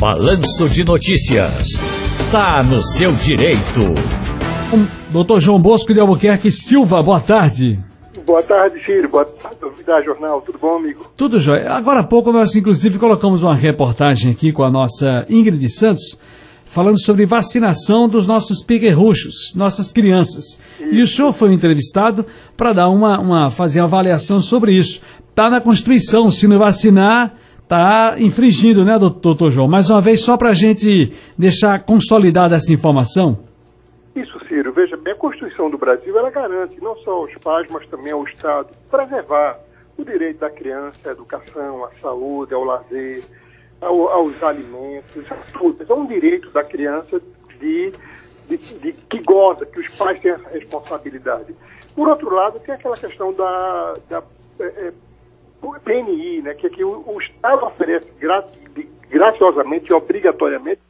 Balanço de Notícias. Tá no seu direito. Doutor João Bosco de Albuquerque Silva, boa tarde. Boa tarde, Ciro. Boa tarde, da Jornal. Tudo bom, amigo? Tudo jóia. Agora há pouco nós, inclusive, colocamos uma reportagem aqui com a nossa Ingrid Santos, falando sobre vacinação dos nossos piquerruchos, nossas crianças. Isso. E o senhor foi entrevistado para dar uma, uma, fazer uma avaliação sobre isso. Está na Constituição, se não vacinar, está infringindo, né, doutor João? Mais uma vez, só para a gente deixar consolidada essa informação. Isso, Ciro. Veja bem, a Constituição do Brasil, ela garante não só aos pais, mas também ao Estado, preservar o direito da criança à educação, à saúde, ao lazer, ao, aos alimentos, a tudo. É um direito da criança de, de, de, que goza, que os pais têm essa responsabilidade. Por outro lado, tem aquela questão da, da é, é PNI, né, que, que o, o Estado oferece gra, graciosamente e obrigatoriamente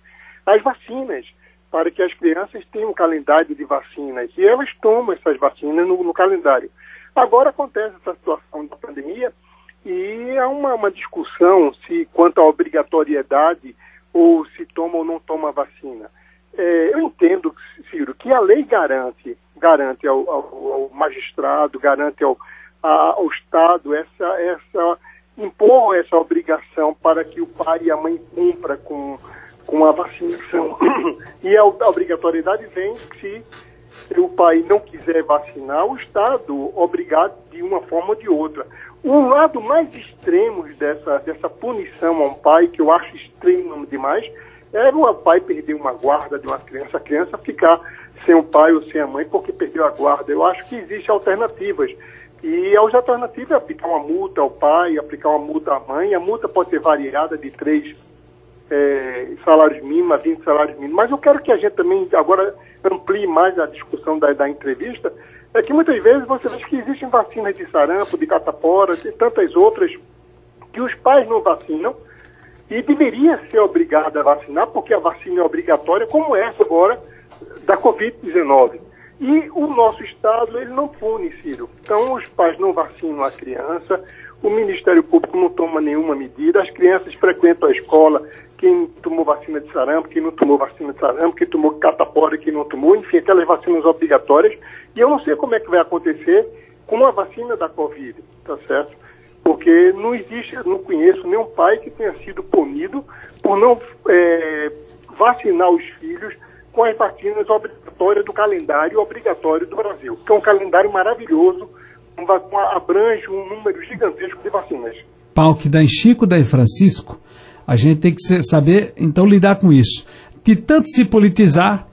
as vacinas para que as crianças tenham um calendário de vacinas e elas tomam essas vacinas no, no calendário. Agora acontece essa situação da pandemia e há uma, uma discussão se quanto à obrigatoriedade ou se toma ou não toma vacina. É, eu entendo, Ciro, que a lei garante, garante ao, ao, ao magistrado, garante ao, a, ao Estado essa, essa impor essa obrigação para que o pai e a mãe cumpra com, com a vacinação. E a, obrigatoriedade vem se o pai não quiser vacinar, o Estado obrigado de uma forma ou de outra. Um lado mais extremo dessa, dessa punição a um pai, que eu acho extremo demais, é o pai perder uma guarda de uma criança, a criança ficar sem o pai ou sem a mãe porque perdeu a guarda. Eu acho que existem alternativas. E as alternativas é aplicar uma multa ao pai, aplicar uma multa à mãe. A multa pode ser variada de três é, salários mínimos a 20 salários mínimos. Mas eu quero que a gente também agora amplie mais a discussão da, da entrevista, é que muitas vezes você vê que existem vacinas de sarampo, de catapora, e tantas outras, que os pais não vacinam e deveria ser obrigado a vacinar, porque a vacina é obrigatória, como essa agora da Covid-19. E o nosso Estado, ele não pune, Ciro. Então, os pais não vacinam a criança, o Ministério Público não toma nenhuma medida, as crianças frequentam a escola quem tomou vacina de sarampo, quem não tomou vacina de sarampo, quem tomou catapora, quem não tomou, enfim, aquelas vacinas obrigatórias. E eu não sei como é que vai acontecer com a vacina da Covid, tá certo? Porque não existe, não conheço nenhum pai que tenha sido punido por não é, vacinar os filhos com as vacinas obrigatórias do calendário obrigatório do Brasil, que é um calendário maravilhoso, abrange um número gigantesco de vacinas. Pau que dá em Chico, dá em Francisco, a gente tem que saber, então, lidar com isso. De tanto se politizar,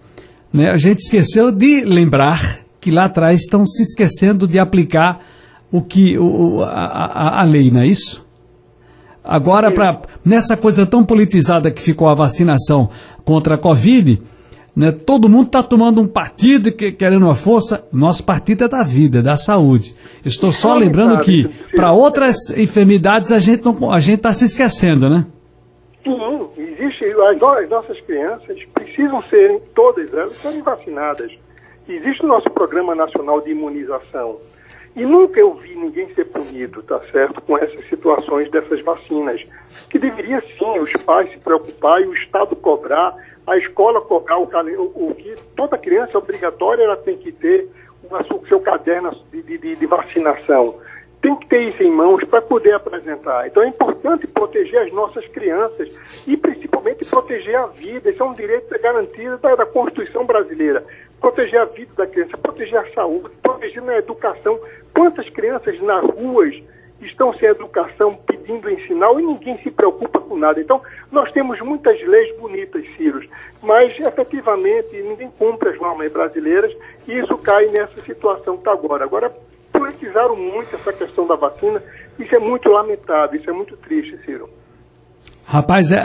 né, a gente esqueceu de lembrar que lá atrás estão se esquecendo de aplicar o que o, a, a, a lei, não é isso? Agora, pra, nessa coisa tão politizada que ficou a vacinação contra a Covid, né, todo mundo está tomando um partido que, querendo uma força. Nosso partido é da vida, é da saúde. Estou só lembrando que para outras enfermidades a gente a gente está se esquecendo, né? Sim, existe. As, as nossas crianças precisam ser, todas elas, serem vacinadas. Existe o nosso Programa Nacional de Imunização. E nunca eu vi ninguém ser punido, tá certo, com essas situações dessas vacinas. Que deveria sim os pais se preocupar e o Estado cobrar, a escola cobrar o, o, o que toda criança obrigatória ela tem que ter o seu caderno de, de, de vacinação tem que ter isso em mãos para poder apresentar. Então é importante proteger as nossas crianças e principalmente proteger a vida. Isso é um direito garantido da, da Constituição brasileira. Proteger a vida da criança, proteger a saúde, proteger a educação. Quantas crianças nas ruas estão sem educação pedindo ensinar e ninguém se preocupa com nada. Então, nós temos muitas leis bonitas, Ciro, mas efetivamente ninguém cumpre as normas brasileiras e isso cai nessa situação que está agora. Agora, politizaram muito essa questão da vacina. Isso é muito lamentável, isso é muito triste, Ciro. Rapaz, é,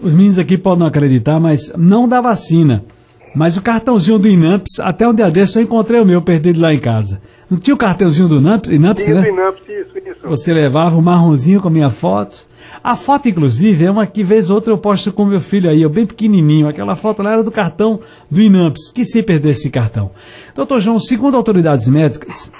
os meninos aqui podem não acreditar, mas não da vacina. Mas o cartãozinho do Inamps, até um dia desse eu encontrei o meu perdido lá em casa. Não tinha o cartãozinho do Inamps, Inamps Sim, né? Inamps, isso, isso. Você levava o um marronzinho com a minha foto. A foto, inclusive, é uma que vez ou outra eu posto com meu filho aí, eu bem pequenininho. Aquela foto lá era do cartão do Inamps, que se perder esse cartão. Doutor João, segundo autoridades médicas,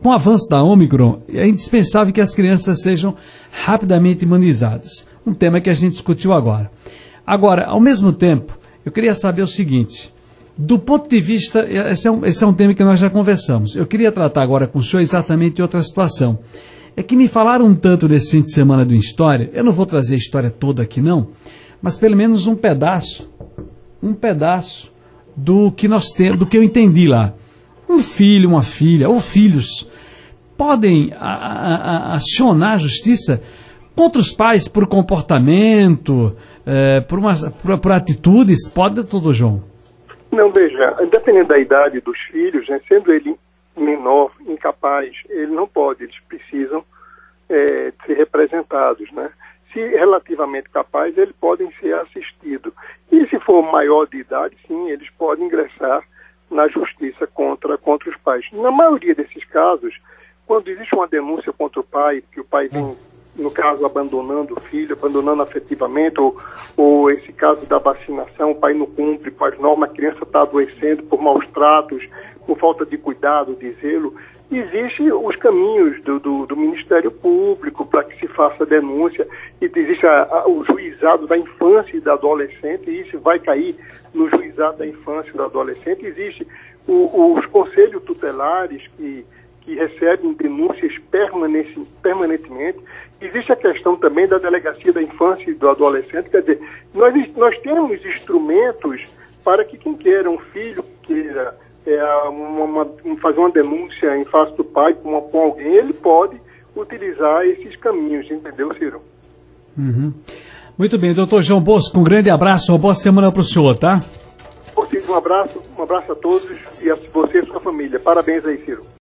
com o avanço da Omicron, é indispensável que as crianças sejam rapidamente imunizadas. Um tema que a gente discutiu agora. Agora, ao mesmo tempo, eu queria saber o seguinte. Do ponto de vista, esse é, um, esse é um tema que nós já conversamos. Eu queria tratar agora com o senhor exatamente outra situação. É que me falaram tanto nesse fim de semana do História, eu não vou trazer a história toda aqui não, mas pelo menos um pedaço, um pedaço do que nós temos, do que eu entendi lá. Um filho, uma filha, ou filhos, podem a, a, a, acionar a justiça contra os pais por comportamento, é, por, uma, por, por, atitudes, pode, doutor João? Não, veja, dependendo da idade dos filhos, né, sendo ele menor, incapaz, ele não pode, eles precisam é, ser representados, né? Se relativamente capaz, eles podem ser assistidos. E se for maior de idade, sim, eles podem ingressar na justiça contra, contra os pais. Na maioria desses casos, quando existe uma denúncia contra o pai, que o pai vem, no caso, abandonando o filho, abandonando afetivamente, ou, ou esse caso da vacinação, o pai não cumpre com as normas, a criança está adoecendo por maus tratos, por falta de cuidado, de zelo, existem os caminhos do, do, do Ministério Público para que se faça denúncia, e existe a, a, o juizado da infância e da adolescente, e isso vai cair no juizado da infância e do adolescente. Existe o, os conselhos tutelares que, que recebem denúncias permanente, permanentemente. Existe a questão também da delegacia da infância e do adolescente, quer dizer, nós, nós temos instrumentos para que quem queira, um filho queira é, uma, uma, fazer uma denúncia em face do pai com, com alguém, ele pode utilizar esses caminhos, entendeu, Ciro? Uhum. Muito bem, doutor João Bosco, um grande abraço, uma boa semana para o senhor, tá? Um abraço, um abraço a todos e a você e a sua família. Parabéns aí, Ciro.